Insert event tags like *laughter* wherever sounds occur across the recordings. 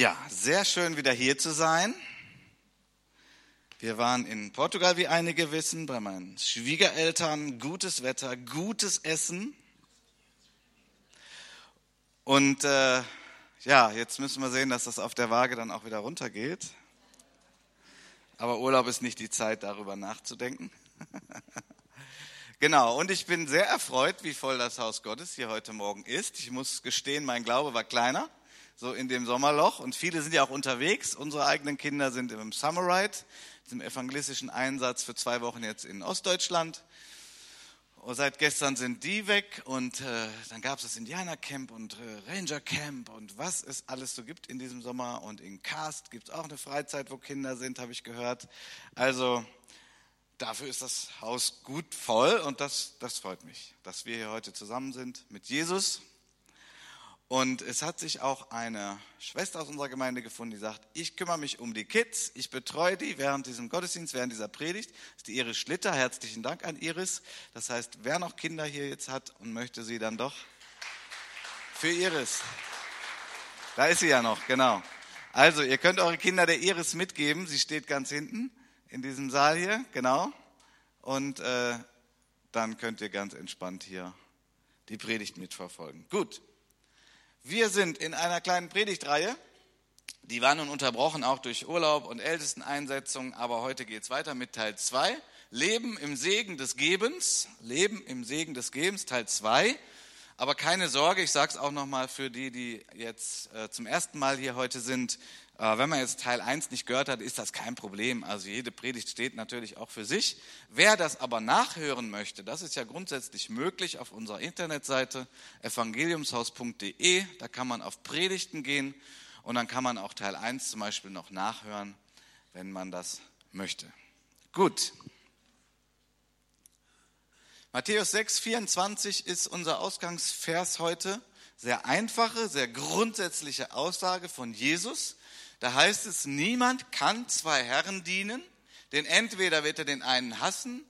Ja, sehr schön wieder hier zu sein. Wir waren in Portugal, wie einige wissen, bei meinen Schwiegereltern. Gutes Wetter, gutes Essen. Und äh, ja, jetzt müssen wir sehen, dass das auf der Waage dann auch wieder runtergeht. Aber Urlaub ist nicht die Zeit, darüber nachzudenken. *laughs* genau, und ich bin sehr erfreut, wie voll das Haus Gottes hier heute Morgen ist. Ich muss gestehen, mein Glaube war kleiner so in dem Sommerloch. Und viele sind ja auch unterwegs. Unsere eigenen Kinder sind im Summerride, im evangelistischen Einsatz für zwei Wochen jetzt in Ostdeutschland. Und seit gestern sind die weg und äh, dann gab es das Indianercamp und äh, Rangercamp und was es alles so gibt in diesem Sommer. Und in Karst gibt es auch eine Freizeit, wo Kinder sind, habe ich gehört. Also dafür ist das Haus gut voll und das, das freut mich, dass wir hier heute zusammen sind mit Jesus und es hat sich auch eine Schwester aus unserer Gemeinde gefunden, die sagt, ich kümmere mich um die Kids, ich betreue die während diesem Gottesdienst, während dieser Predigt. Das ist die Iris Schlitter. Herzlichen Dank an Iris. Das heißt, wer noch Kinder hier jetzt hat und möchte sie dann doch für Iris. Da ist sie ja noch, genau. Also, ihr könnt eure Kinder der Iris mitgeben. Sie steht ganz hinten in diesem Saal hier, genau. Und äh, dann könnt ihr ganz entspannt hier die Predigt mitverfolgen. Gut. Wir sind in einer kleinen Predigtreihe. Die war nun unterbrochen auch durch Urlaub und Ältesteneinsetzung, aber heute geht es weiter mit Teil 2. Leben im Segen des Gebens. Leben im Segen des Gebens, Teil 2. Aber keine Sorge, ich sage es auch nochmal für die, die jetzt äh, zum ersten Mal hier heute sind. Wenn man jetzt Teil 1 nicht gehört hat, ist das kein Problem. Also jede Predigt steht natürlich auch für sich. Wer das aber nachhören möchte, das ist ja grundsätzlich möglich auf unserer Internetseite evangeliumshaus.de. Da kann man auf Predigten gehen und dann kann man auch Teil 1 zum Beispiel noch nachhören, wenn man das möchte. Gut. Matthäus 6, 24 ist unser Ausgangsvers heute. Sehr einfache, sehr grundsätzliche Aussage von Jesus. Da heißt es, niemand kann zwei Herren dienen, denn entweder wird er den einen hassen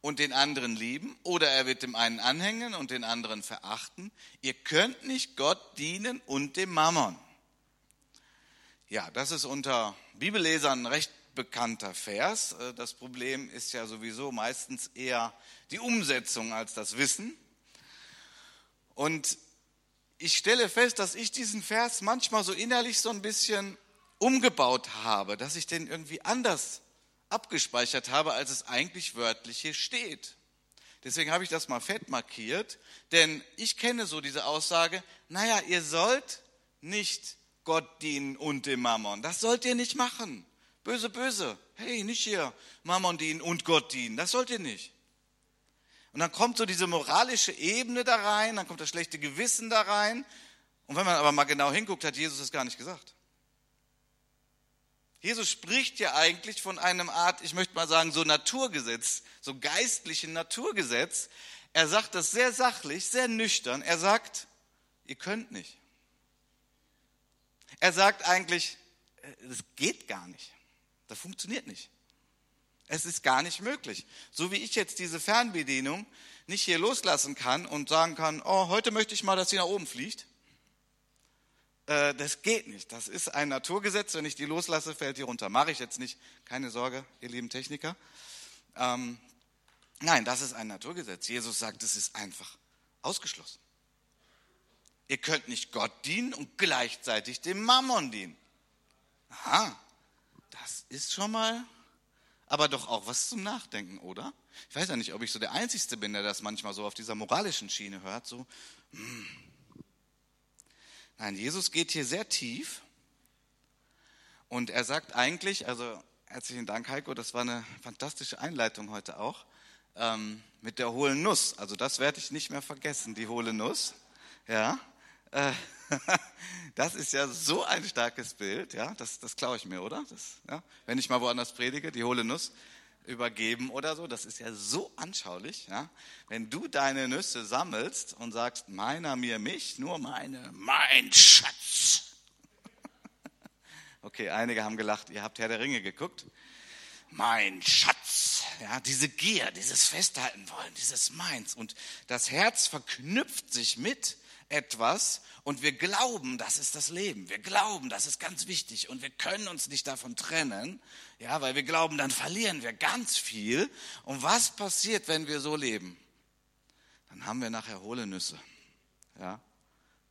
und den anderen lieben, oder er wird dem einen anhängen und den anderen verachten. Ihr könnt nicht Gott dienen und dem Mammon. Ja, das ist unter Bibellesern ein recht bekannter Vers. Äh, das Problem ist ja sowieso meistens eher die Umsetzung als das Wissen. Und ich stelle fest, dass ich diesen Vers manchmal so innerlich so ein bisschen umgebaut habe, dass ich den irgendwie anders abgespeichert habe, als es eigentlich wörtlich hier steht. Deswegen habe ich das mal fett markiert, denn ich kenne so diese Aussage, naja, ihr sollt nicht Gott dienen und dem Mammon. Das sollt ihr nicht machen. Böse, böse. Hey, nicht hier Mammon dienen und Gott dienen. Das sollt ihr nicht. Und dann kommt so diese moralische Ebene da rein, dann kommt das schlechte Gewissen da rein. Und wenn man aber mal genau hinguckt, hat Jesus das gar nicht gesagt. Jesus spricht ja eigentlich von einem Art, ich möchte mal sagen, so Naturgesetz, so geistlichen Naturgesetz. Er sagt das sehr sachlich, sehr nüchtern. Er sagt, ihr könnt nicht. Er sagt eigentlich, das geht gar nicht. Das funktioniert nicht. Es ist gar nicht möglich. So wie ich jetzt diese Fernbedienung nicht hier loslassen kann und sagen kann, oh, heute möchte ich mal, dass sie nach oben fliegt. Äh, das geht nicht. Das ist ein Naturgesetz. Wenn ich die loslasse, fällt die runter. Mache ich jetzt nicht. Keine Sorge, ihr lieben Techniker. Ähm, nein, das ist ein Naturgesetz. Jesus sagt, es ist einfach ausgeschlossen. Ihr könnt nicht Gott dienen und gleichzeitig dem Mammon dienen. Aha, das ist schon mal, aber doch auch was zum Nachdenken, oder? Ich weiß ja nicht, ob ich so der Einzige bin, der das manchmal so auf dieser moralischen Schiene hört. So, hm, Nein, Jesus geht hier sehr tief und er sagt eigentlich, also herzlichen Dank Heiko, das war eine fantastische Einleitung heute auch, ähm, mit der hohlen Nuss. Also das werde ich nicht mehr vergessen, die hohle Nuss. Ja, äh, *laughs* das ist ja so ein starkes Bild, ja, das, das klaue ich mir, oder? Das, ja, wenn ich mal woanders predige, die hohle Nuss übergeben oder so. Das ist ja so anschaulich. Ja? Wenn du deine Nüsse sammelst und sagst, meiner mir mich, nur meine, mein Schatz. *laughs* Okay, einige haben gelacht, ihr habt Herr der Ringe geguckt. Mein Schatz, ja, diese Gier, dieses Festhalten wollen, dieses Meins. Und das Herz verknüpft sich mit etwas und wir glauben, das ist das Leben. Wir glauben, das ist ganz wichtig und wir können uns nicht davon trennen, ja, weil wir glauben, dann verlieren wir ganz viel. Und was passiert, wenn wir so leben? Dann haben wir nachher hohle Nüsse, ja.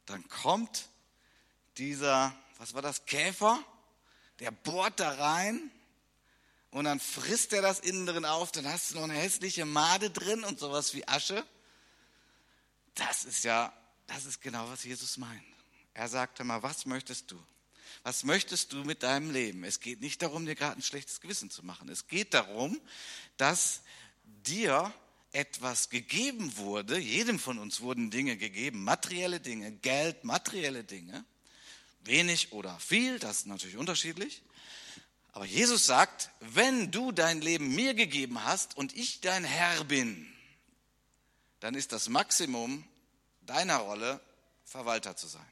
Dann kommt dieser, was war das, Käfer, der bohrt da rein und dann frisst er das innen drin auf, dann hast du noch eine hässliche Made drin und sowas wie Asche. Das ist ja das ist genau, was Jesus meint. Er sagte mal, was möchtest du? Was möchtest du mit deinem Leben? Es geht nicht darum, dir gerade ein schlechtes Gewissen zu machen. Es geht darum, dass dir etwas gegeben wurde. Jedem von uns wurden Dinge gegeben, materielle Dinge, Geld, materielle Dinge. Wenig oder viel, das ist natürlich unterschiedlich. Aber Jesus sagt, wenn du dein Leben mir gegeben hast und ich dein Herr bin, dann ist das Maximum deiner Rolle, Verwalter zu sein.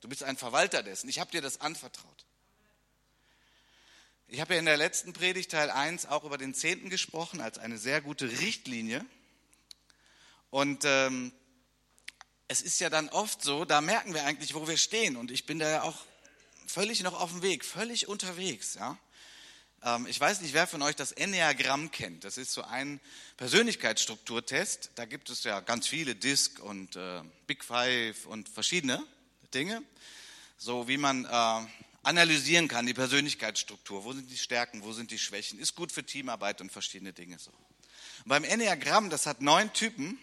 Du bist ein Verwalter dessen. Ich habe dir das anvertraut. Ich habe ja in der letzten Predigt Teil 1 auch über den Zehnten gesprochen als eine sehr gute Richtlinie. Und ähm, es ist ja dann oft so, da merken wir eigentlich, wo wir stehen. Und ich bin da ja auch völlig noch auf dem Weg, völlig unterwegs. Ja? Ähm, ich weiß nicht, wer von euch das Enneagramm kennt. Das ist so ein Persönlichkeitsstrukturtest. Da gibt es ja ganz viele, DISC und äh, Big Five und verschiedene Dinge. So wie man äh, analysieren kann, die Persönlichkeitsstruktur. Wo sind die Stärken, wo sind die Schwächen? Ist gut für Teamarbeit und verschiedene Dinge so. Und beim Enneagramm, das hat neun Typen.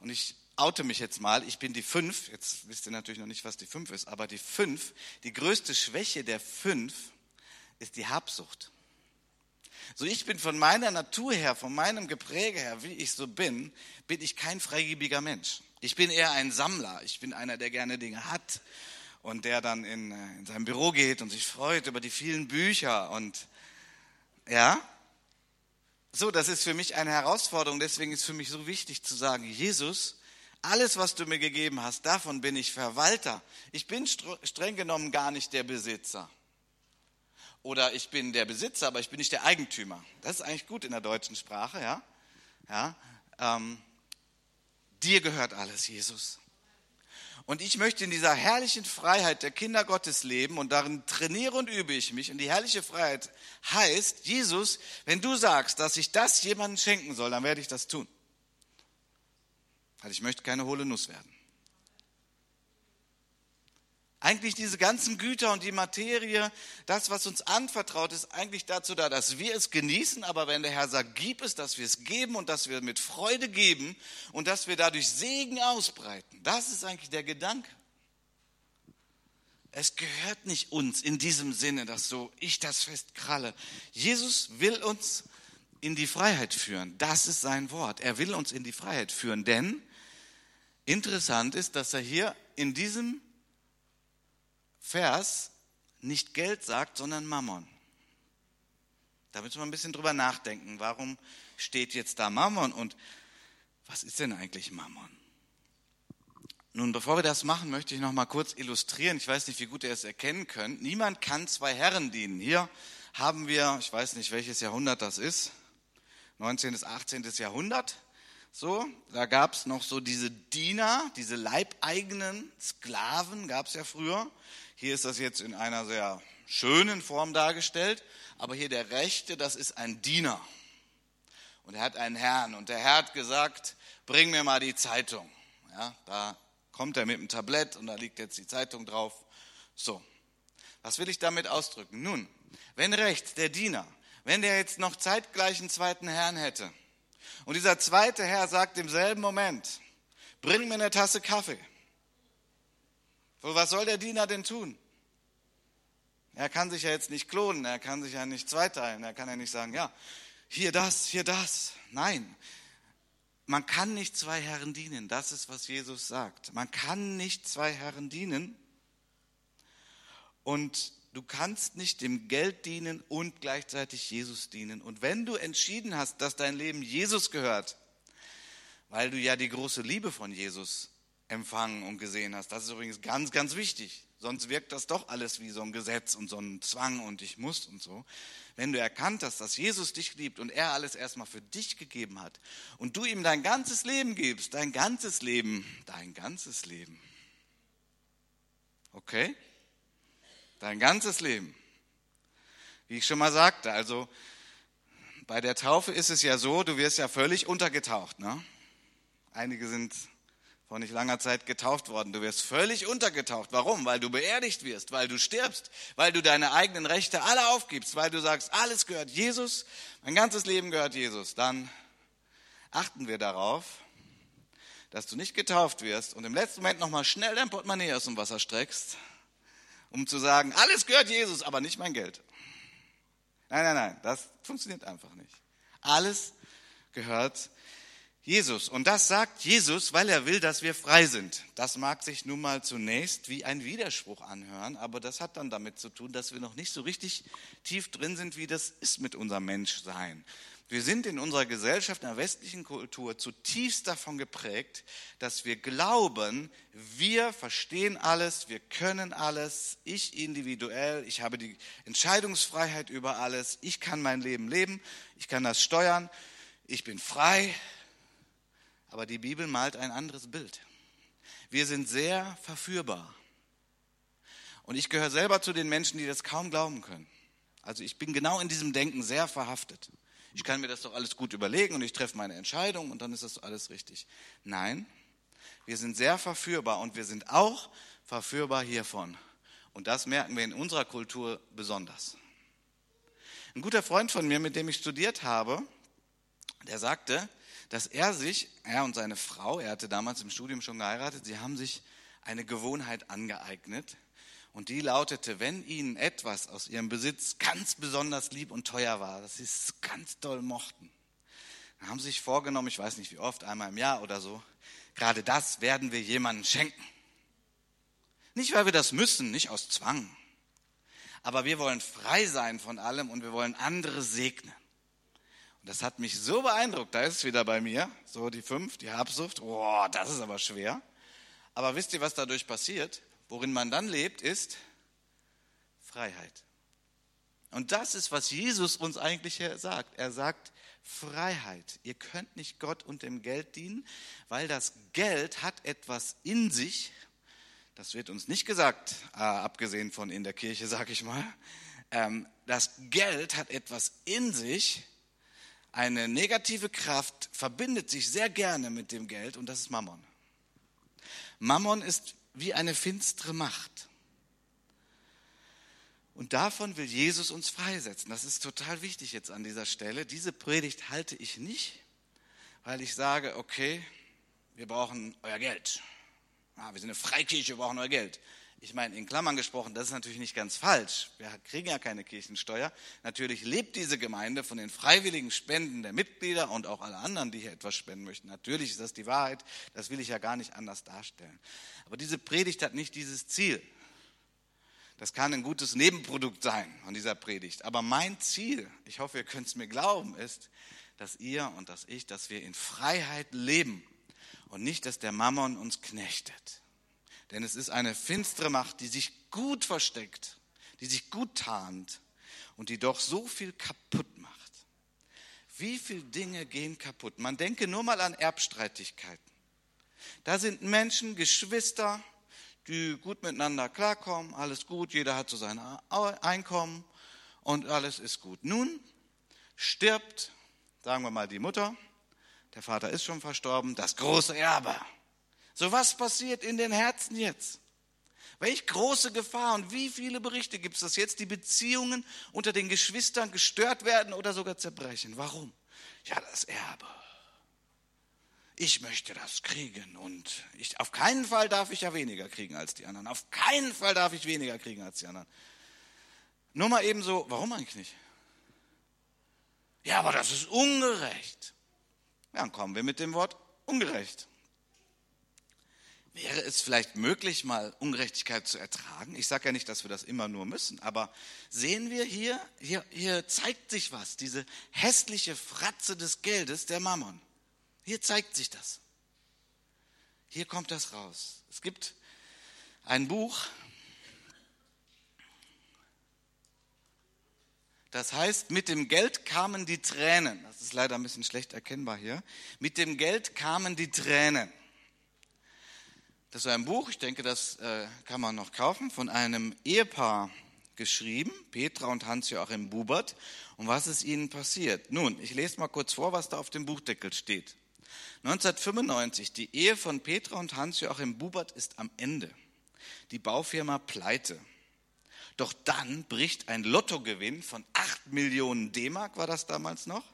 Und ich oute mich jetzt mal, ich bin die fünf. Jetzt wisst ihr natürlich noch nicht, was die fünf ist, aber die fünf, die größte Schwäche der fünf ist die Habsucht. So ich bin von meiner Natur her, von meinem Gepräge her, wie ich so bin, bin ich kein freigebiger Mensch. Ich bin eher ein Sammler. Ich bin einer, der gerne Dinge hat und der dann in, äh, in sein Büro geht und sich freut über die vielen Bücher und ja. So, das ist für mich eine Herausforderung. Deswegen ist für mich so wichtig zu sagen, Jesus, alles, was du mir gegeben hast, davon bin ich Verwalter. Ich bin streng genommen gar nicht der Besitzer. Oder ich bin der Besitzer, aber ich bin nicht der Eigentümer. Das ist eigentlich gut in der deutschen Sprache, ja. ja ähm, dir gehört alles, Jesus. Und ich möchte in dieser herrlichen Freiheit der Kinder Gottes leben und darin trainiere und übe ich mich. Und die herrliche Freiheit heißt, Jesus, wenn du sagst, dass ich das jemandem schenken soll, dann werde ich das tun. Weil ich möchte keine hohle Nuss werden. Eigentlich diese ganzen Güter und die Materie, das, was uns anvertraut, ist eigentlich dazu da, dass wir es genießen. Aber wenn der Herr sagt, gib es, dass wir es geben und dass wir mit Freude geben und dass wir dadurch Segen ausbreiten. Das ist eigentlich der Gedanke. Es gehört nicht uns in diesem Sinne, dass so ich das festkralle. Jesus will uns in die Freiheit führen. Das ist sein Wort. Er will uns in die Freiheit führen. Denn interessant ist, dass er hier in diesem Vers nicht Geld sagt, sondern Mammon. Da müssen wir ein bisschen drüber nachdenken. Warum steht jetzt da Mammon und was ist denn eigentlich Mammon? Nun, bevor wir das machen, möchte ich noch mal kurz illustrieren. Ich weiß nicht, wie gut ihr es erkennen könnt. Niemand kann zwei Herren dienen. Hier haben wir, ich weiß nicht, welches Jahrhundert das ist, 19. bis 18. Jahrhundert. So, da gab es noch so diese Diener, diese leibeigenen Sklaven, gab es ja früher. Hier ist das jetzt in einer sehr schönen Form dargestellt, aber hier der Rechte, das ist ein Diener. Und er hat einen Herrn und der Herr hat gesagt, bring mir mal die Zeitung. Ja, da kommt er mit dem Tablett und da liegt jetzt die Zeitung drauf. So, was will ich damit ausdrücken? Nun, wenn rechts der Diener, wenn der jetzt noch zeitgleich einen zweiten Herrn hätte und dieser zweite Herr sagt im selben Moment, bring mir eine Tasse Kaffee, was soll der Diener denn tun? Er kann sich ja jetzt nicht klonen, er kann sich ja nicht zweiteilen, er kann ja nicht sagen, ja, hier das, hier das. Nein, man kann nicht zwei Herren dienen, das ist, was Jesus sagt. Man kann nicht zwei Herren dienen und du kannst nicht dem Geld dienen und gleichzeitig Jesus dienen. Und wenn du entschieden hast, dass dein Leben Jesus gehört, weil du ja die große Liebe von Jesus empfangen und gesehen hast. Das ist übrigens ganz, ganz wichtig. Sonst wirkt das doch alles wie so ein Gesetz und so ein Zwang und ich muss und so. Wenn du erkannt hast, dass Jesus dich liebt und er alles erstmal für dich gegeben hat und du ihm dein ganzes Leben gibst, dein ganzes Leben, dein ganzes Leben. Okay? Dein ganzes Leben. Wie ich schon mal sagte, also bei der Taufe ist es ja so, du wirst ja völlig untergetaucht. Ne? Einige sind vor nicht langer Zeit getauft worden. Du wirst völlig untergetaucht. Warum? Weil du beerdigt wirst, weil du stirbst, weil du deine eigenen Rechte alle aufgibst, weil du sagst, alles gehört Jesus, mein ganzes Leben gehört Jesus. Dann achten wir darauf, dass du nicht getauft wirst und im letzten Moment nochmal schnell dein Portemonnaie aus dem Wasser streckst, um zu sagen, alles gehört Jesus, aber nicht mein Geld. Nein, nein, nein, das funktioniert einfach nicht. Alles gehört Jesus. Und das sagt Jesus, weil er will, dass wir frei sind. Das mag sich nun mal zunächst wie ein Widerspruch anhören, aber das hat dann damit zu tun, dass wir noch nicht so richtig tief drin sind, wie das ist mit unserem Menschsein. Wir sind in unserer Gesellschaft, in der westlichen Kultur zutiefst davon geprägt, dass wir glauben, wir verstehen alles, wir können alles, ich individuell, ich habe die Entscheidungsfreiheit über alles, ich kann mein Leben leben, ich kann das steuern, ich bin frei, aber die Bibel malt ein anderes Bild. Wir sind sehr verführbar. Und ich gehöre selber zu den Menschen, die das kaum glauben können. Also ich bin genau in diesem Denken sehr verhaftet. Ich kann mir das doch alles gut überlegen und ich treffe meine Entscheidung und dann ist das alles richtig. Nein, wir sind sehr verführbar und wir sind auch verführbar hiervon. Und das merken wir in unserer Kultur besonders. Ein guter Freund von mir, mit dem ich studiert habe, der sagte, dass er sich, er und seine Frau, er hatte damals im Studium schon geheiratet, sie haben sich eine Gewohnheit angeeignet. Und die lautete, wenn ihnen etwas aus ihrem Besitz ganz besonders lieb und teuer war, dass sie es ganz doll mochten, dann haben sie sich vorgenommen, ich weiß nicht wie oft, einmal im Jahr oder so, gerade das werden wir jemandem schenken. Nicht, weil wir das müssen, nicht aus Zwang, aber wir wollen frei sein von allem und wir wollen andere segnen. Und das hat mich so beeindruckt, da ist es wieder bei mir, so die fünf, die Habsucht, boah, das ist aber schwer. Aber wisst ihr, was dadurch passiert? Worin man dann lebt, ist Freiheit. Und das ist, was Jesus uns eigentlich sagt. Er sagt Freiheit. Ihr könnt nicht Gott und dem Geld dienen, weil das Geld hat etwas in sich. Das wird uns nicht gesagt, äh, abgesehen von in der Kirche, *laughs* sag ich mal. Ähm, das Geld hat etwas in sich, eine negative Kraft verbindet sich sehr gerne mit dem Geld und das ist Mammon. Mammon ist wie eine finstere Macht. Und davon will Jesus uns freisetzen. Das ist total wichtig jetzt an dieser Stelle. Diese Predigt halte ich nicht, weil ich sage, okay, wir brauchen euer Geld. Ah, wir sind eine Freikirche, wir brauchen euer Geld ich meine, in Klammern gesprochen, das ist natürlich nicht ganz falsch. Wir kriegen ja keine Kirchensteuer. Natürlich lebt diese Gemeinde von den freiwilligen Spenden der Mitglieder und auch alle anderen, die hier etwas spenden möchten. Natürlich ist das die Wahrheit. Das will ich ja gar nicht anders darstellen. Aber diese Predigt hat nicht dieses Ziel. Das kann ein gutes Nebenprodukt sein von dieser Predigt. Aber mein Ziel, ich hoffe, ihr könnt es mir glauben, ist, dass ihr und dass ich, dass wir in Freiheit leben und nicht, dass der Mammon uns knechtet. Denn es ist eine finstere Macht, die sich gut versteckt, die sich gut tarnt und die doch so viel kaputt macht. Wie viele Dinge gehen kaputt? Man denke nur mal an Erbstreitigkeiten. Da sind Menschen, Geschwister, die gut miteinander klarkommen, alles gut, jeder hat so sein Einkommen und alles ist gut. Nun stirbt, sagen wir mal, die Mutter, der Vater ist schon verstorben, das große Erbe. So was passiert in den Herzen jetzt? Welch große Gefahr und wie viele Berichte gibt es, dass jetzt die Beziehungen unter den Geschwistern gestört werden oder sogar zerbrechen? Warum? Ja, das Erbe. Ich möchte das kriegen und ich, auf keinen Fall darf ich ja weniger kriegen als die anderen. Auf keinen Fall darf ich weniger kriegen als die anderen. Nur mal eben so, warum eigentlich nicht? Ja, aber das ist ungerecht. Ja, dann kommen wir mit dem Wort ungerecht. Wäre es vielleicht möglich, mal Ungerechtigkeit zu ertragen? Ich sage ja nicht, dass wir das immer nur müssen, aber sehen wir hier, hier, hier zeigt sich was, diese hässliche Fratze des Geldes, der Mammon. Hier zeigt sich das. Hier kommt das raus. Es gibt ein Buch, das heißt, mit dem Geld kamen die Tränen. Das ist leider ein bisschen schlecht erkennbar hier. Mit dem Geld kamen die Tränen. Das ist ein Buch, ich denke, das äh, kann man noch kaufen, von einem Ehepaar geschrieben, Petra und Hans-Joachim Bubert. Und was ist ihnen passiert? Nun, ich lese mal kurz vor, was da auf dem Buchdeckel steht. 1995, die Ehe von Petra und Hans-Joachim Bubert ist am Ende. Die Baufirma pleite. Doch dann bricht ein Lottogewinn von 8 Millionen D-Mark, war das damals noch,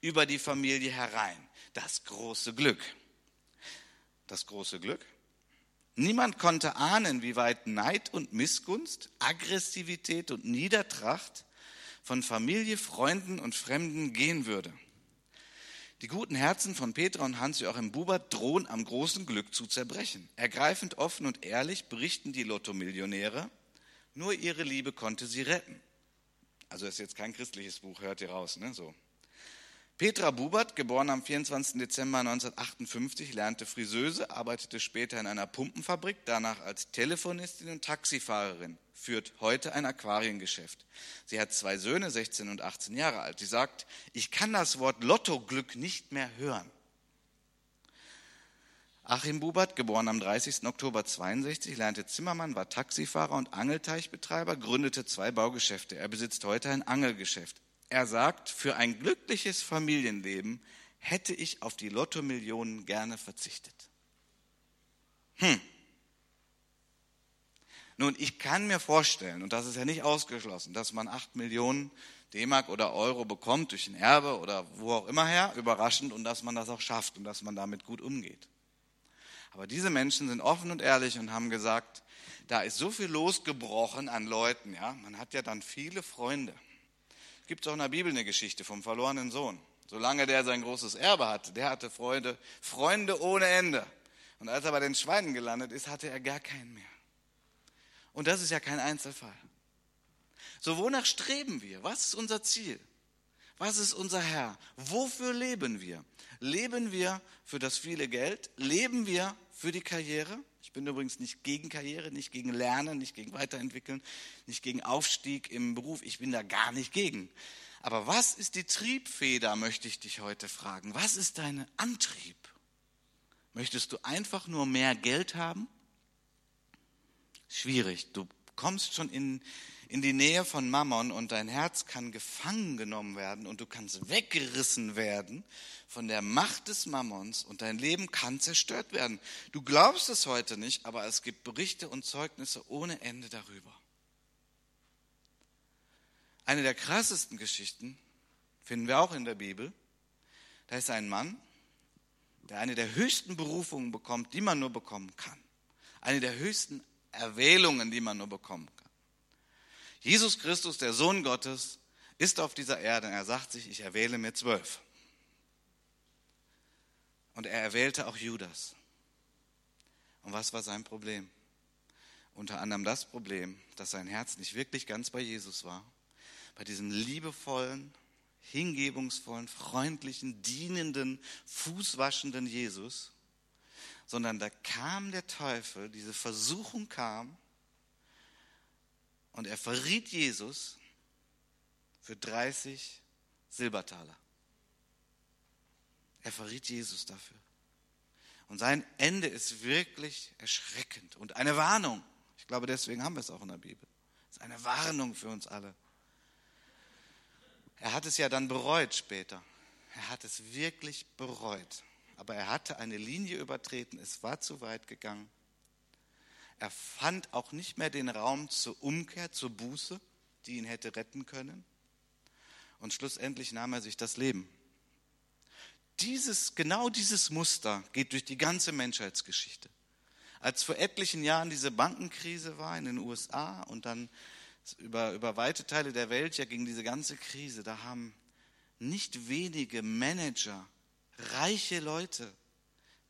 über die Familie herein. Das große Glück. Das große Glück? Niemand konnte ahnen, wie weit Neid und Missgunst, Aggressivität und Niedertracht von Familie, Freunden und Fremden gehen würde. Die guten Herzen von Petra und Hans-Joachim Buber drohen am großen Glück zu zerbrechen. Ergreifend offen und ehrlich berichten die Lotto-Millionäre, nur ihre Liebe konnte sie retten. Also ist jetzt kein christliches Buch, hört ihr raus, ne? So. Petra Bubert, geboren am 24. Dezember 1958, lernte Friseuse, arbeitete später in einer Pumpenfabrik, danach als Telefonistin und Taxifahrerin, führt heute ein Aquariengeschäft. Sie hat zwei Söhne, 16 und 18 Jahre alt. Sie sagt, ich kann das Wort Lottoglück nicht mehr hören. Achim Bubert, geboren am 30. Oktober 62, lernte Zimmermann, war Taxifahrer und Angelteichbetreiber, gründete zwei Baugeschäfte. Er besitzt heute ein Angelgeschäft. Er sagt, für ein glückliches Familienleben hätte ich auf die Lottomillionen gerne verzichtet. Hm. Nun, ich kann mir vorstellen, und das ist ja nicht ausgeschlossen, dass man acht Millionen D-Mark oder Euro bekommt durch ein Erbe oder wo auch immer her, überraschend, und dass man das auch schafft und dass man damit gut umgeht. Aber diese Menschen sind offen und ehrlich und haben gesagt, da ist so viel losgebrochen an Leuten, ja, man hat ja dann viele Freunde gibt es auch in der Bibel eine Geschichte vom verlorenen Sohn. Solange der sein großes Erbe hatte, der hatte Freude, Freunde ohne Ende. Und als er bei den Schweinen gelandet ist, hatte er gar keinen mehr. Und das ist ja kein Einzelfall. So, wonach streben wir? Was ist unser Ziel? Was ist unser Herr? Wofür leben wir? Leben wir für das viele Geld? Leben wir für die Karriere? Ich bin übrigens nicht gegen Karriere, nicht gegen Lernen, nicht gegen Weiterentwickeln, nicht gegen Aufstieg im Beruf. Ich bin da gar nicht gegen. Aber was ist die Triebfeder, möchte ich dich heute fragen. Was ist dein Antrieb? Möchtest du einfach nur mehr Geld haben? Schwierig. Du kommst schon in, in die Nähe von Mammon und dein Herz kann gefangen genommen werden und du kannst weggerissen werden von der Macht des Mammons und dein Leben kann zerstört werden. Du glaubst es heute nicht, aber es gibt Berichte und Zeugnisse ohne Ende darüber. Eine der krassesten Geschichten finden wir auch in der Bibel. Da ist ein Mann, der eine der höchsten Berufungen bekommt, die man nur bekommen kann. Eine der höchsten Erwählungen, die man nur bekommen kann. Jesus Christus, der Sohn Gottes, ist auf dieser Erde und er sagt sich, ich erwähle mir zwölf. Und er erwählte auch Judas. Und was war sein Problem? Unter anderem das Problem, dass sein Herz nicht wirklich ganz bei Jesus war. Bei diesem liebevollen, hingebungsvollen, freundlichen, dienenden, fußwaschenden Jesus, sondern da kam der Teufel, diese Versuchung kam und er verriet Jesus für 30 Silbertaler. Er verriet Jesus dafür. Und sein Ende ist wirklich erschreckend und eine Warnung. Ich glaube, deswegen haben wir es auch in der Bibel. Es ist eine Warnung für uns alle. Er hat es ja dann bereut später. Er hat es wirklich bereut. Aber er hatte eine Linie übertreten. Es war zu weit gegangen. Er fand auch nicht mehr den Raum zur Umkehr, zur Buße, die ihn hätte retten können. Und schlussendlich nahm er sich das Leben dieses, genau dieses Muster geht durch die ganze Menschheitsgeschichte. Als vor etlichen Jahren diese Bankenkrise war in den USA und dann über, über weite Teile der Welt ja gegen diese ganze Krise, da haben nicht wenige Manager, reiche Leute,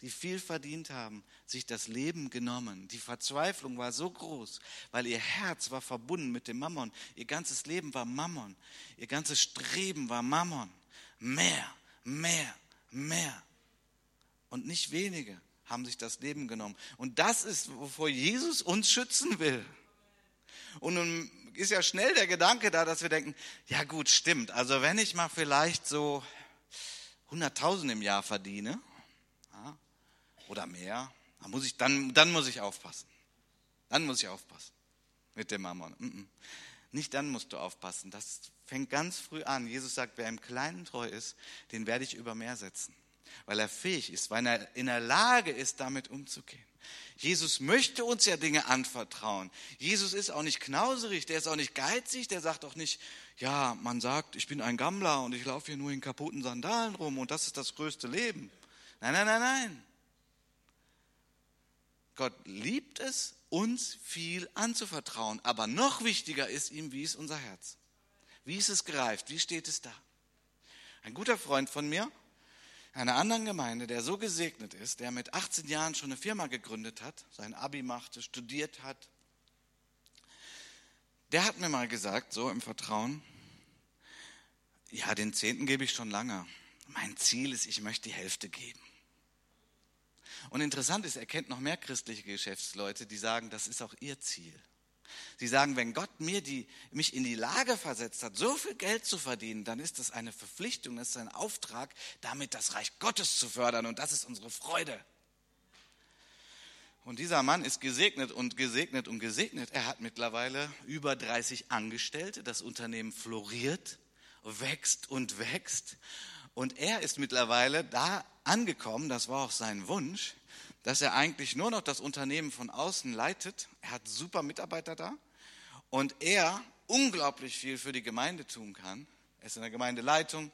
die viel verdient haben, sich das Leben genommen. Die Verzweiflung war so groß, weil ihr Herz war verbunden mit dem Mammon. Ihr ganzes Leben war Mammon. Ihr ganzes Streben war Mammon. Mehr, mehr, mehr. Und nicht wenige haben sich das Leben genommen. Und das ist, wovor Jesus uns schützen will. Und nun ist ja schnell der Gedanke da, dass wir denken, ja gut, stimmt. Also wenn ich mal vielleicht so 100.000 im Jahr verdiene oder mehr, dann muss, ich, dann, dann muss ich aufpassen. Dann muss ich aufpassen mit dem Mammon. Nicht dann musst du aufpassen. Das fängt ganz früh an. Jesus sagt, wer im Kleinen treu ist, den werde ich über mehr setzen. Weil er fähig ist, weil er in der Lage ist, damit umzugehen. Jesus möchte uns ja Dinge anvertrauen. Jesus ist auch nicht knauserig, der ist auch nicht geizig, der sagt auch nicht, ja, man sagt, ich bin ein Gammler und ich laufe hier nur in kaputten Sandalen rum und das ist das größte Leben. Nein, nein, nein, nein. Gott liebt es, uns viel anzuvertrauen. Aber noch wichtiger ist ihm, wie ist unser Herz? Wie ist es gereift? Wie steht es da? Ein guter Freund von mir, einer anderen Gemeinde, der so gesegnet ist, der mit 18 Jahren schon eine Firma gegründet hat, sein Abi machte, studiert hat, der hat mir mal gesagt, so im Vertrauen, ja, den Zehnten gebe ich schon lange. Mein Ziel ist, ich möchte die Hälfte geben. Und interessant ist, er kennt noch mehr christliche Geschäftsleute, die sagen, das ist auch ihr Ziel. Sie sagen, wenn Gott mir die, mich in die Lage versetzt hat, so viel Geld zu verdienen, dann ist das eine Verpflichtung, das ist ein Auftrag, damit das Reich Gottes zu fördern. Und das ist unsere Freude. Und dieser Mann ist gesegnet und gesegnet und gesegnet. Er hat mittlerweile über 30 Angestellte. Das Unternehmen floriert, wächst und wächst. Und er ist mittlerweile da angekommen, das war auch sein Wunsch, dass er eigentlich nur noch das Unternehmen von außen leitet. Er hat super Mitarbeiter da und er unglaublich viel für die Gemeinde tun kann. Er ist in der Gemeindeleitung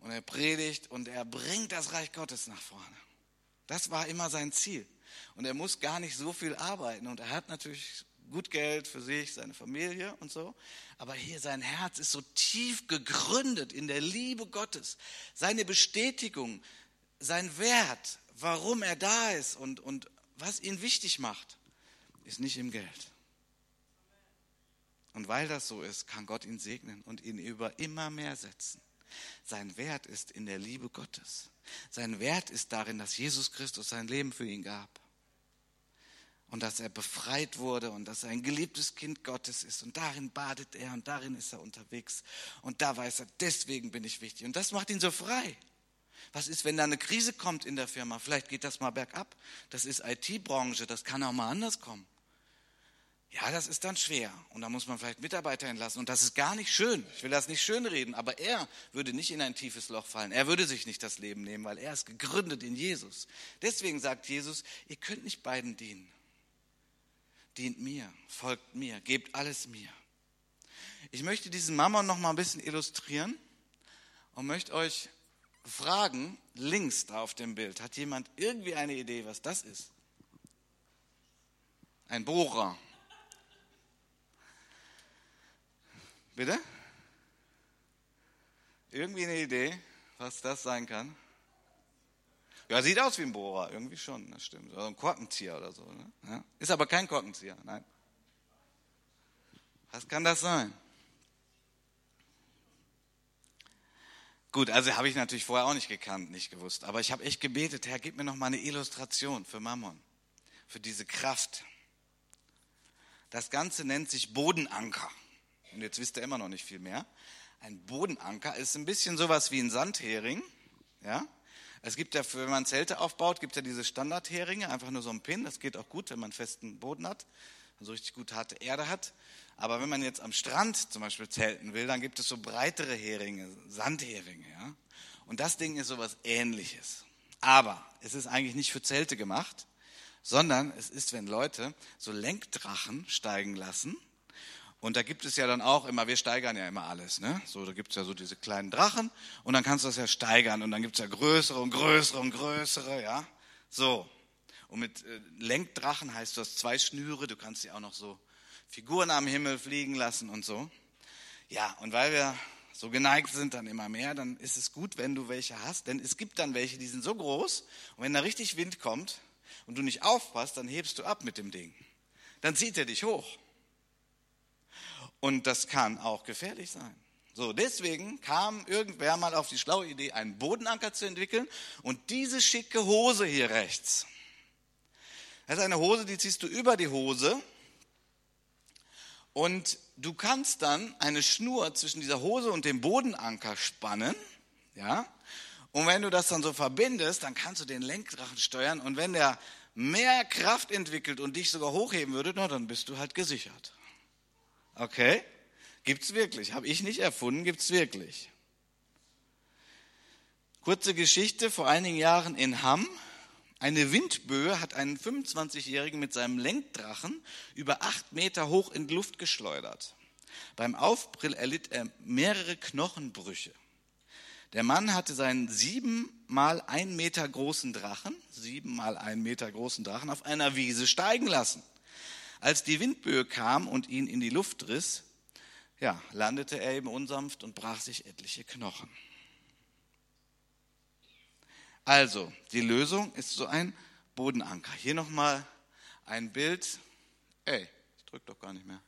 und er predigt und er bringt das Reich Gottes nach vorne. Das war immer sein Ziel. Und er muss gar nicht so viel arbeiten und er hat natürlich gut Geld für sich, seine Familie und so. Aber hier sein Herz ist so tief gegründet in der Liebe Gottes. Seine Bestätigung, sein Wert, warum er da ist und, und was ihn wichtig macht, ist nicht im Geld. Und weil das so ist, kann Gott ihn segnen und ihn über immer mehr setzen. Sein Wert ist in der Liebe Gottes. Sein Wert ist darin, dass Jesus Christus sein Leben für ihn gab und dass er befreit wurde und dass er ein geliebtes Kind Gottes ist. Und darin badet er und darin ist er unterwegs. Und da weiß er, deswegen bin ich wichtig. Und das macht ihn so frei. Was ist, wenn da eine Krise kommt in der Firma? Vielleicht geht das mal bergab. Das ist IT-Branche, das kann auch mal anders kommen. Ja, das ist dann schwer. Und da muss man vielleicht Mitarbeiter entlassen. Und das ist gar nicht schön. Ich will das nicht schön reden, aber er würde nicht in ein tiefes Loch fallen. Er würde sich nicht das Leben nehmen, weil er ist gegründet in Jesus. Deswegen sagt Jesus, ihr könnt nicht beiden dienen dient mir, folgt mir, gebt alles mir. Ich möchte diesen Mammon noch mal ein bisschen illustrieren und möchte euch fragen, links da auf dem Bild, hat jemand irgendwie eine Idee, was das ist? Ein Bohrer. Bitte? Irgendwie eine Idee, was das sein kann? Ja, sieht aus wie ein Bohrer, irgendwie schon, das stimmt. Oder ein Korkenzieher oder so. Ne? Ja? Ist aber kein Korkenzieher, nein. Was kann das sein? Gut, also habe ich natürlich vorher auch nicht gekannt, nicht gewusst. Aber ich habe echt gebetet, Herr, gib mir noch mal eine Illustration für Mammon, für diese Kraft. Das Ganze nennt sich Bodenanker. Und jetzt wisst ihr immer noch nicht viel mehr. Ein Bodenanker ist ein bisschen sowas wie ein Sandhering, ja, es gibt ja, wenn man Zelte aufbaut, gibt es ja diese Standardheringe, einfach nur so ein Pin. Das geht auch gut, wenn man festen Boden hat, so richtig gut harte Erde hat. Aber wenn man jetzt am Strand zum Beispiel zelten will, dann gibt es so breitere Heringe, Sandheringe. Ja? Und das Ding ist sowas ähnliches. Aber es ist eigentlich nicht für Zelte gemacht, sondern es ist, wenn Leute so Lenkdrachen steigen lassen und da gibt es ja dann auch immer, wir steigern ja immer alles. Ne? So, da gibt es ja so diese kleinen Drachen und dann kannst du das ja steigern und dann gibt es ja größere und größere und größere, ja. So. Und mit äh, Lenkdrachen heißt, du hast zwei Schnüre, du kannst sie auch noch so Figuren am Himmel fliegen lassen und so. Ja, und weil wir so geneigt sind dann immer mehr, dann ist es gut, wenn du welche hast, denn es gibt dann welche, die sind so groß und wenn da richtig Wind kommt und du nicht aufpasst, dann hebst du ab mit dem Ding. Dann zieht er dich hoch. Und das kann auch gefährlich sein. So, deswegen kam irgendwer mal auf die schlaue Idee, einen Bodenanker zu entwickeln und diese schicke Hose hier rechts. Das ist eine Hose, die ziehst du über die Hose und du kannst dann eine Schnur zwischen dieser Hose und dem Bodenanker spannen, ja. Und wenn du das dann so verbindest, dann kannst du den Lenkdrachen steuern und wenn der mehr Kraft entwickelt und dich sogar hochheben würde, na, dann bist du halt gesichert. Okay? Gibt's wirklich. Habe ich nicht erfunden, gibt's wirklich. Kurze Geschichte, vor einigen Jahren in Hamm. Eine Windböe hat einen 25-Jährigen mit seinem Lenkdrachen über acht Meter hoch in die Luft geschleudert. Beim Aufprall erlitt er mehrere Knochenbrüche. Der Mann hatte seinen sieben mal ein Meter großen Drachen, sieben mal ein Meter großen Drachen auf einer Wiese steigen lassen. Als die Windböe kam und ihn in die Luft riss, ja, landete er eben unsanft und brach sich etliche Knochen. Also, die Lösung ist so ein Bodenanker. Hier nochmal ein Bild. Ey, ich drücke doch gar nicht mehr.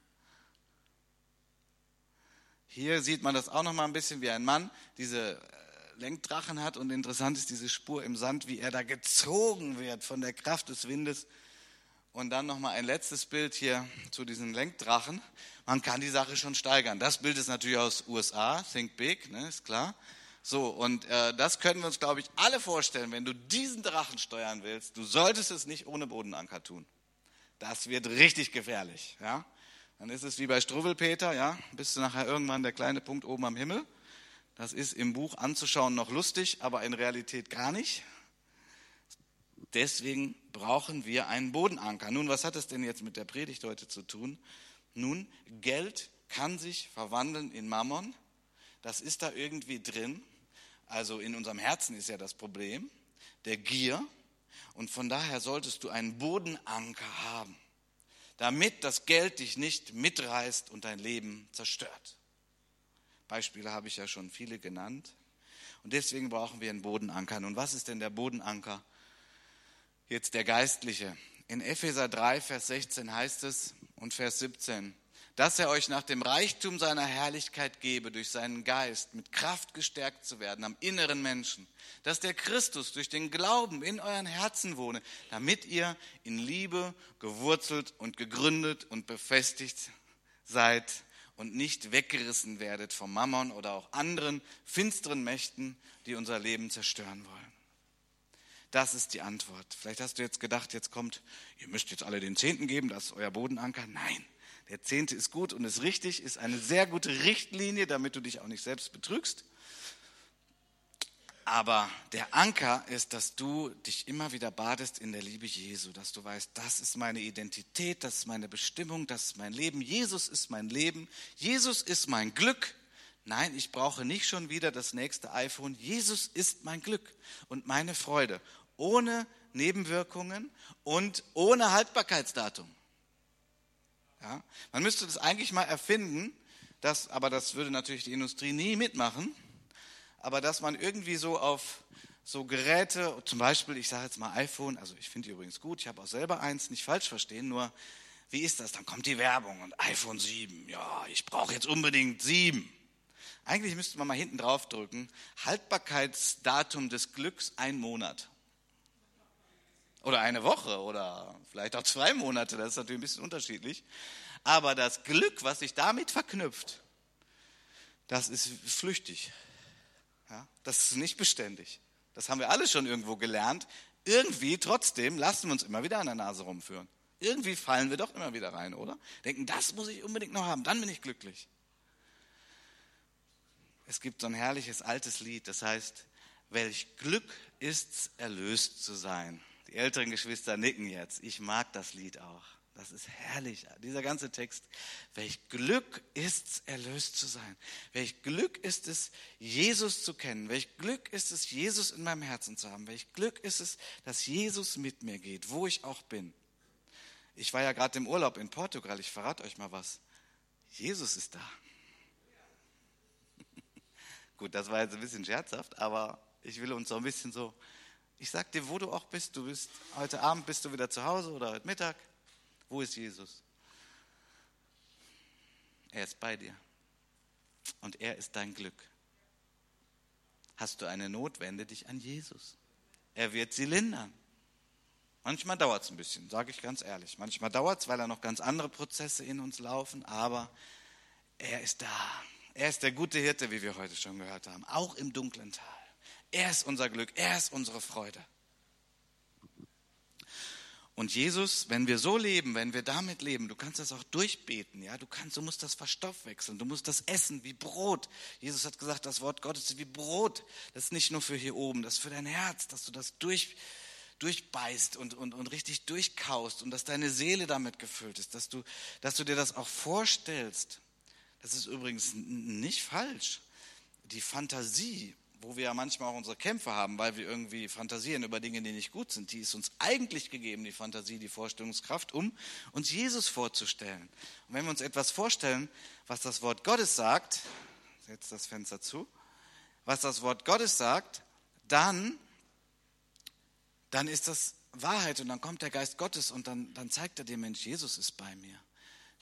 Hier sieht man das auch noch mal ein bisschen, wie ein Mann diese äh, Lenkdrachen hat und interessant ist diese Spur im Sand, wie er da gezogen wird von der Kraft des Windes. Und dann noch mal ein letztes Bild hier zu diesen Lenkdrachen. Man kann die Sache schon steigern. Das Bild ist natürlich aus USA, Think Big, ne, ist klar. So, und äh, das können wir uns, glaube ich, alle vorstellen, wenn du diesen Drachen steuern willst. Du solltest es nicht ohne Bodenanker tun. Das wird richtig gefährlich. Ja? Dann ist es wie bei Struwwelpeter, ja, bist du nachher irgendwann der kleine Punkt oben am Himmel. Das ist im Buch anzuschauen noch lustig, aber in Realität gar nicht. Deswegen brauchen wir einen Bodenanker. Nun, was hat es denn jetzt mit der Predigt heute zu tun? Nun, Geld kann sich verwandeln in Mammon. Das ist da irgendwie drin. Also in unserem Herzen ist ja das Problem, der Gier. Und von daher solltest du einen Bodenanker haben damit das Geld dich nicht mitreißt und dein Leben zerstört. Beispiele habe ich ja schon viele genannt. Und deswegen brauchen wir einen Bodenanker. Und was ist denn der Bodenanker? Jetzt der geistliche. In Epheser 3, Vers 16 heißt es und Vers 17, dass er euch nach dem Reichtum seiner Herrlichkeit gebe, durch seinen Geist mit Kraft gestärkt zu werden am inneren Menschen, dass der Christus durch den Glauben in euren Herzen wohne, damit ihr in Liebe gewurzelt und gegründet und befestigt seid und nicht weggerissen werdet vom Mammon oder auch anderen finsteren Mächten, die unser Leben zerstören wollen. Das ist die Antwort. Vielleicht hast du jetzt gedacht, jetzt kommt, ihr müsst jetzt alle den Zehnten geben, das ist euer Bodenanker. Nein, der Zehnte ist gut und ist richtig, ist eine sehr gute Richtlinie, damit du dich auch nicht selbst betrügst. Aber der Anker ist, dass du dich immer wieder badest in der Liebe Jesu, dass du weißt, das ist meine Identität, das ist meine Bestimmung, das ist mein Leben. Jesus ist mein Leben, Jesus ist mein Glück. Nein, ich brauche nicht schon wieder das nächste iPhone. Jesus ist mein Glück und meine Freude, ohne Nebenwirkungen und ohne Haltbarkeitsdatum. Ja? Man müsste das eigentlich mal erfinden, dass, aber das würde natürlich die Industrie nie mitmachen, aber dass man irgendwie so auf so Geräte, zum Beispiel, ich sage jetzt mal iPhone, also ich finde die übrigens gut, ich habe auch selber eins, nicht falsch verstehen, nur wie ist das? Dann kommt die Werbung und iPhone 7, ja, ich brauche jetzt unbedingt 7. Eigentlich müsste man mal hinten drauf drücken, Haltbarkeitsdatum des Glücks ein Monat. Oder eine Woche oder vielleicht auch zwei Monate, das ist natürlich ein bisschen unterschiedlich. Aber das Glück, was sich damit verknüpft, das ist flüchtig. Ja, das ist nicht beständig. Das haben wir alle schon irgendwo gelernt. Irgendwie trotzdem lassen wir uns immer wieder an der Nase rumführen. Irgendwie fallen wir doch immer wieder rein, oder? Denken, das muss ich unbedingt noch haben, dann bin ich glücklich. Es gibt so ein herrliches altes Lied, das heißt, welch Glück ist's, erlöst zu sein. Die älteren Geschwister nicken jetzt. Ich mag das Lied auch. Das ist herrlich, dieser ganze Text. Welch Glück ist es, erlöst zu sein. Welch Glück ist es, Jesus zu kennen. Welch Glück ist es, Jesus in meinem Herzen zu haben. Welch Glück ist es, dass Jesus mit mir geht, wo ich auch bin. Ich war ja gerade im Urlaub in Portugal. Ich verrate euch mal was. Jesus ist da. *laughs* Gut, das war jetzt ein bisschen scherzhaft, aber ich will uns so ein bisschen so ich sag dir, wo du auch bist, du bist heute Abend bist du wieder zu Hause oder heute Mittag. Wo ist Jesus? Er ist bei dir. Und er ist dein Glück. Hast du eine Not, wende dich an Jesus. Er wird sie lindern. Manchmal dauert es ein bisschen, sage ich ganz ehrlich. Manchmal dauert es, weil da noch ganz andere Prozesse in uns laufen, aber er ist da. Er ist der gute Hirte, wie wir heute schon gehört haben, auch im dunklen Tal. Er ist unser Glück, er ist unsere Freude. Und Jesus, wenn wir so leben, wenn wir damit leben, du kannst das auch durchbeten, ja, du kannst, du musst das verstoffwechseln, du musst das essen wie Brot. Jesus hat gesagt, das Wort Gottes ist wie Brot. Das ist nicht nur für hier oben, das ist für dein Herz, dass du das durch, durchbeißt und, und, und richtig durchkaust und dass deine Seele damit gefüllt ist, dass du, dass du dir das auch vorstellst. Das ist übrigens nicht falsch. Die Fantasie wo wir ja manchmal auch unsere Kämpfe haben, weil wir irgendwie fantasieren über Dinge, die nicht gut sind, die ist uns eigentlich gegeben, die Fantasie, die Vorstellungskraft, um uns Jesus vorzustellen. Und wenn wir uns etwas vorstellen, was das Wort Gottes sagt, setzt das Fenster zu, was das Wort Gottes sagt, dann, dann ist das Wahrheit und dann kommt der Geist Gottes und dann, dann zeigt er dem Mensch, Jesus ist bei mir.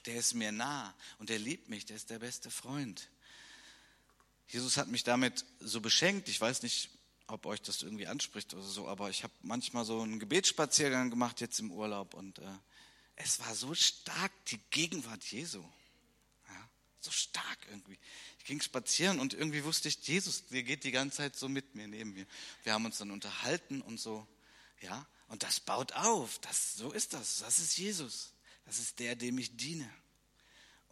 Der ist mir nah und der liebt mich, der ist der beste Freund. Jesus hat mich damit so beschenkt. Ich weiß nicht, ob euch das irgendwie anspricht oder so, aber ich habe manchmal so einen Gebetsspaziergang gemacht jetzt im Urlaub und äh, es war so stark die Gegenwart Jesu. Ja, so stark irgendwie. Ich ging spazieren und irgendwie wusste ich, Jesus, der geht die ganze Zeit so mit mir, neben mir. Wir haben uns dann unterhalten und so, ja, und das baut auf. Das, so ist das. Das ist Jesus. Das ist der, dem ich diene.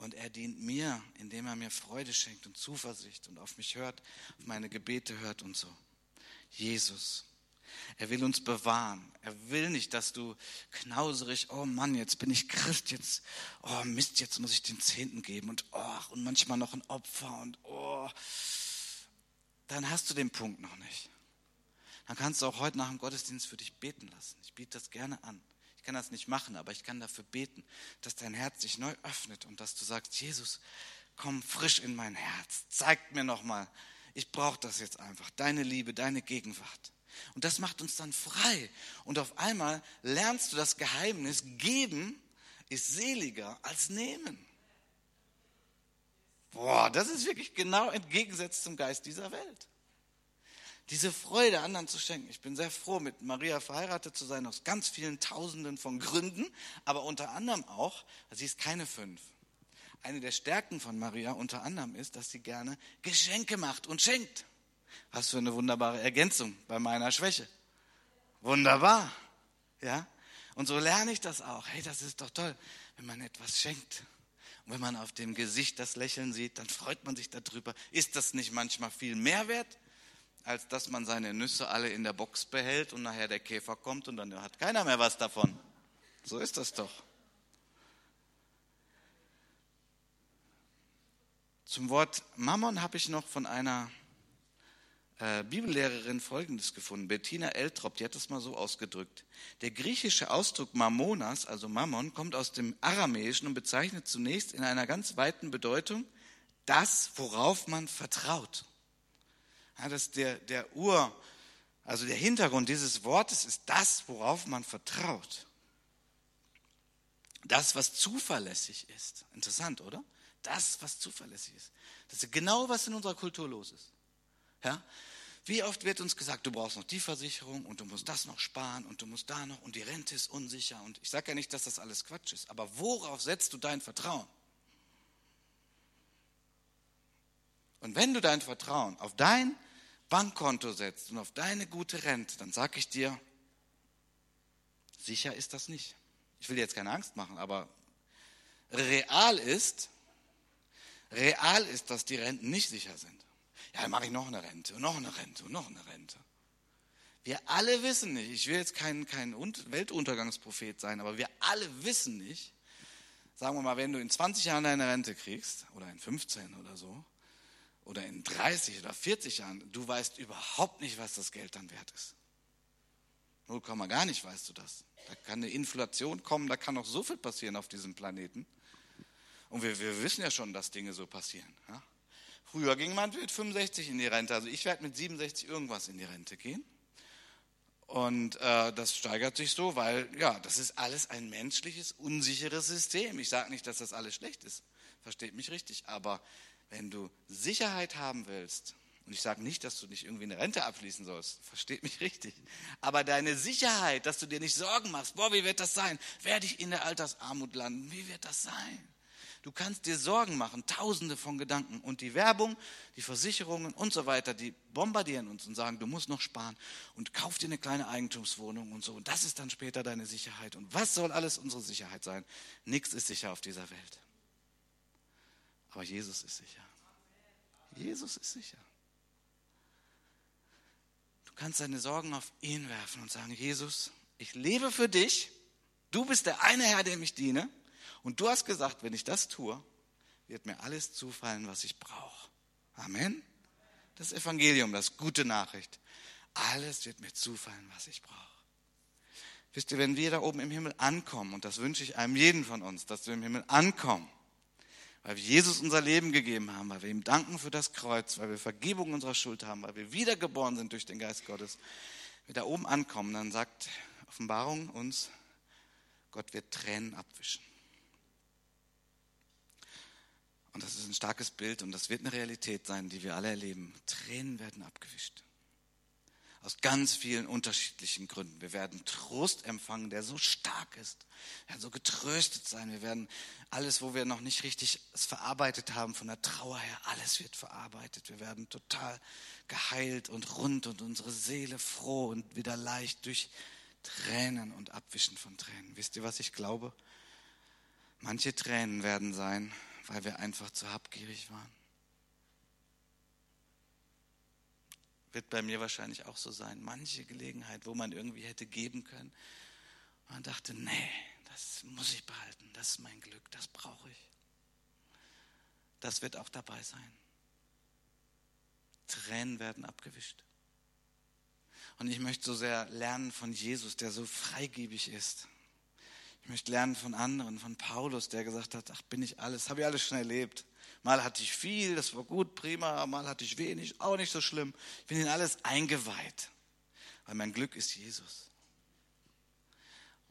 Und er dient mir, indem er mir Freude schenkt und Zuversicht und auf mich hört, auf meine Gebete hört und so. Jesus. Er will uns bewahren. Er will nicht, dass du knauserig, oh Mann, jetzt bin ich Christ, jetzt, oh Mist, jetzt muss ich den Zehnten geben und oh, und manchmal noch ein Opfer und oh. Dann hast du den Punkt noch nicht. Dann kannst du auch heute nach dem Gottesdienst für dich beten lassen. Ich biete das gerne an. Ich kann das nicht machen, aber ich kann dafür beten, dass dein Herz sich neu öffnet und dass du sagst, Jesus, komm frisch in mein Herz. Zeig mir nochmal, ich brauche das jetzt einfach. Deine Liebe, deine Gegenwart. Und das macht uns dann frei. Und auf einmal lernst du das Geheimnis, geben ist seliger als nehmen. Boah, das ist wirklich genau entgegengesetzt zum Geist dieser Welt diese Freude anderen zu schenken. Ich bin sehr froh, mit Maria verheiratet zu sein, aus ganz vielen Tausenden von Gründen, aber unter anderem auch, sie ist keine fünf. Eine der Stärken von Maria unter anderem ist, dass sie gerne Geschenke macht und schenkt. Was für eine wunderbare Ergänzung bei meiner Schwäche. Wunderbar. Ja? Und so lerne ich das auch. Hey, das ist doch toll, wenn man etwas schenkt. Und wenn man auf dem Gesicht das Lächeln sieht, dann freut man sich darüber. Ist das nicht manchmal viel mehr wert, als dass man seine Nüsse alle in der Box behält und nachher der Käfer kommt und dann hat keiner mehr was davon. So ist das doch. Zum Wort Mammon habe ich noch von einer äh, Bibellehrerin Folgendes gefunden, Bettina Eltrop, die hat das mal so ausgedrückt. Der griechische Ausdruck Mammonas, also Mammon, kommt aus dem Aramäischen und bezeichnet zunächst in einer ganz weiten Bedeutung das, worauf man vertraut. Ja, das der, der Ur, also der Hintergrund dieses Wortes ist das, worauf man vertraut. Das, was zuverlässig ist. Interessant, oder? Das, was zuverlässig ist. Das ist genau, was in unserer Kultur los ist. Ja? Wie oft wird uns gesagt, du brauchst noch die Versicherung und du musst das noch sparen und du musst da noch und die Rente ist unsicher. Und ich sage ja nicht, dass das alles Quatsch ist, aber worauf setzt du dein Vertrauen? Und wenn du dein Vertrauen auf dein Bankkonto setzt und auf deine gute Rente, dann sage ich dir, sicher ist das nicht. Ich will dir jetzt keine Angst machen, aber real ist, real ist, dass die Renten nicht sicher sind. Ja, dann mache ich noch eine Rente und noch eine Rente und noch eine Rente. Wir alle wissen nicht, ich will jetzt kein, kein Weltuntergangsprophet sein, aber wir alle wissen nicht, sagen wir mal, wenn du in 20 Jahren deine Rente kriegst oder in 15 oder so, oder in 30 oder 40 Jahren, du weißt überhaupt nicht, was das Geld dann wert ist. Null Komma gar nicht weißt du das. Da kann eine Inflation kommen, da kann noch so viel passieren auf diesem Planeten. Und wir, wir wissen ja schon, dass Dinge so passieren. Ja? Früher ging man mit 65 in die Rente, also ich werde mit 67 irgendwas in die Rente gehen. Und äh, das steigert sich so, weil ja, das ist alles ein menschliches, unsicheres System. Ich sage nicht, dass das alles schlecht ist, versteht mich richtig, aber wenn du Sicherheit haben willst, Und ich sage nicht, dass du nicht irgendwie eine Rente abschließen sollst. Versteht mich richtig. Aber deine Sicherheit, dass du dir nicht Sorgen machst, boah, wie wird das sein? Werde ich in der Altersarmut landen? Wie wird das sein? Du kannst dir Sorgen machen, tausende von Gedanken. Und die Werbung, die Versicherungen und so weiter, die bombardieren uns und sagen, du musst noch sparen und kauf dir eine kleine Eigentumswohnung und so. Und das ist dann später deine Sicherheit. Und was soll alles unsere Sicherheit sein? Nichts ist sicher auf dieser Welt. Aber Jesus ist sicher. Jesus ist sicher. Du kannst deine Sorgen auf ihn werfen und sagen, Jesus, ich lebe für dich. Du bist der eine Herr, dem ich diene. Und du hast gesagt, wenn ich das tue, wird mir alles zufallen, was ich brauche. Amen. Das Evangelium, das gute Nachricht. Alles wird mir zufallen, was ich brauche. Wisst ihr, wenn wir da oben im Himmel ankommen, und das wünsche ich einem jeden von uns, dass wir im Himmel ankommen, weil wir Jesus unser Leben gegeben haben, weil wir ihm danken für das Kreuz, weil wir Vergebung unserer Schuld haben, weil wir wiedergeboren sind durch den Geist Gottes, wir da oben ankommen, dann sagt Offenbarung uns, Gott wird Tränen abwischen. Und das ist ein starkes Bild und das wird eine Realität sein, die wir alle erleben. Tränen werden abgewischt. Aus ganz vielen unterschiedlichen Gründen. Wir werden Trost empfangen, der so stark ist. Wir werden so getröstet sein. Wir werden alles, wo wir noch nicht richtig es verarbeitet haben, von der Trauer her, alles wird verarbeitet. Wir werden total geheilt und rund und unsere Seele froh und wieder leicht durch Tränen und Abwischen von Tränen. Wisst ihr, was ich glaube? Manche Tränen werden sein, weil wir einfach zu habgierig waren. Wird bei mir wahrscheinlich auch so sein. Manche Gelegenheit, wo man irgendwie hätte geben können. Man dachte, nee, das muss ich behalten, das ist mein Glück, das brauche ich. Das wird auch dabei sein. Tränen werden abgewischt. Und ich möchte so sehr lernen von Jesus, der so freigebig ist. Ich möchte lernen von anderen, von Paulus, der gesagt hat, ach bin ich alles, habe ich alles schon erlebt. Mal hatte ich viel, das war gut, prima, mal hatte ich wenig, auch nicht so schlimm. Ich bin in alles eingeweiht, weil mein Glück ist Jesus.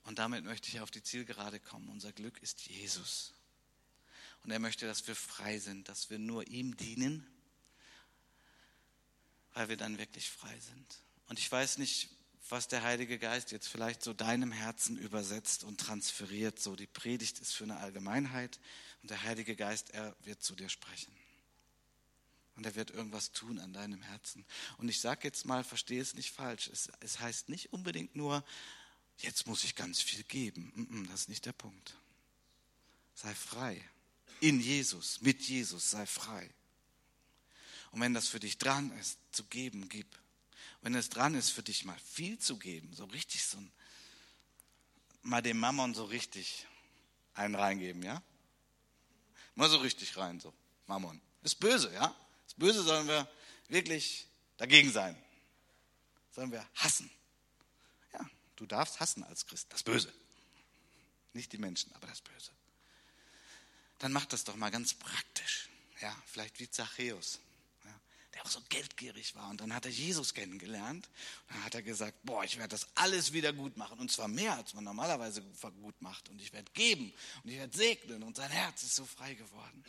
Und damit möchte ich auf die Zielgerade kommen. Unser Glück ist Jesus. Und er möchte, dass wir frei sind, dass wir nur ihm dienen, weil wir dann wirklich frei sind. Und ich weiß nicht, was der Heilige Geist jetzt vielleicht so deinem Herzen übersetzt und transferiert. So die Predigt ist für eine Allgemeinheit und der Heilige Geist, er wird zu dir sprechen. Und er wird irgendwas tun an deinem Herzen. Und ich sage jetzt mal, verstehe es nicht falsch. Es, es heißt nicht unbedingt nur, jetzt muss ich ganz viel geben. Das ist nicht der Punkt. Sei frei. In Jesus, mit Jesus, sei frei. Und wenn das für dich dran ist, zu geben, gib wenn es dran ist, für dich mal viel zu geben, so richtig so ein, mal dem Mammon so richtig einen reingeben, ja? Mal so richtig rein, so, Mammon. Ist böse, ja? Ist böse, sollen wir wirklich dagegen sein. Sollen wir hassen. Ja, du darfst hassen als Christ, das Böse. Nicht die Menschen, aber das Böse. Dann mach das doch mal ganz praktisch. Ja, vielleicht wie Zachäus der auch so geldgierig war. Und dann hat er Jesus kennengelernt. Und dann hat er gesagt, boah, ich werde das alles wieder gut machen. Und zwar mehr, als man normalerweise gut macht. Und ich werde geben und ich werde segnen. Und sein Herz ist so frei geworden.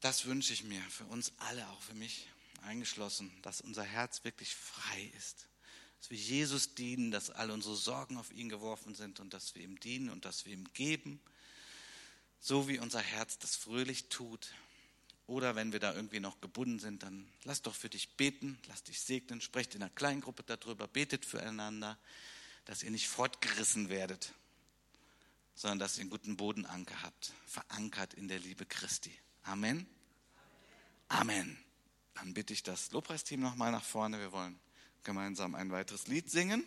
Das wünsche ich mir für uns alle, auch für mich eingeschlossen, dass unser Herz wirklich frei ist. Dass wir Jesus dienen, dass alle unsere Sorgen auf ihn geworfen sind und dass wir ihm dienen und dass wir ihm geben, so wie unser Herz das fröhlich tut oder wenn wir da irgendwie noch gebunden sind, dann lass doch für dich beten, lass dich segnen, sprecht in einer kleinen Gruppe darüber, betet füreinander, dass ihr nicht fortgerissen werdet, sondern dass ihr einen guten Bodenanker habt, verankert in der Liebe Christi. Amen. Amen. Dann bitte ich das Lobpreisteam nochmal nach vorne. Wir wollen gemeinsam ein weiteres Lied singen.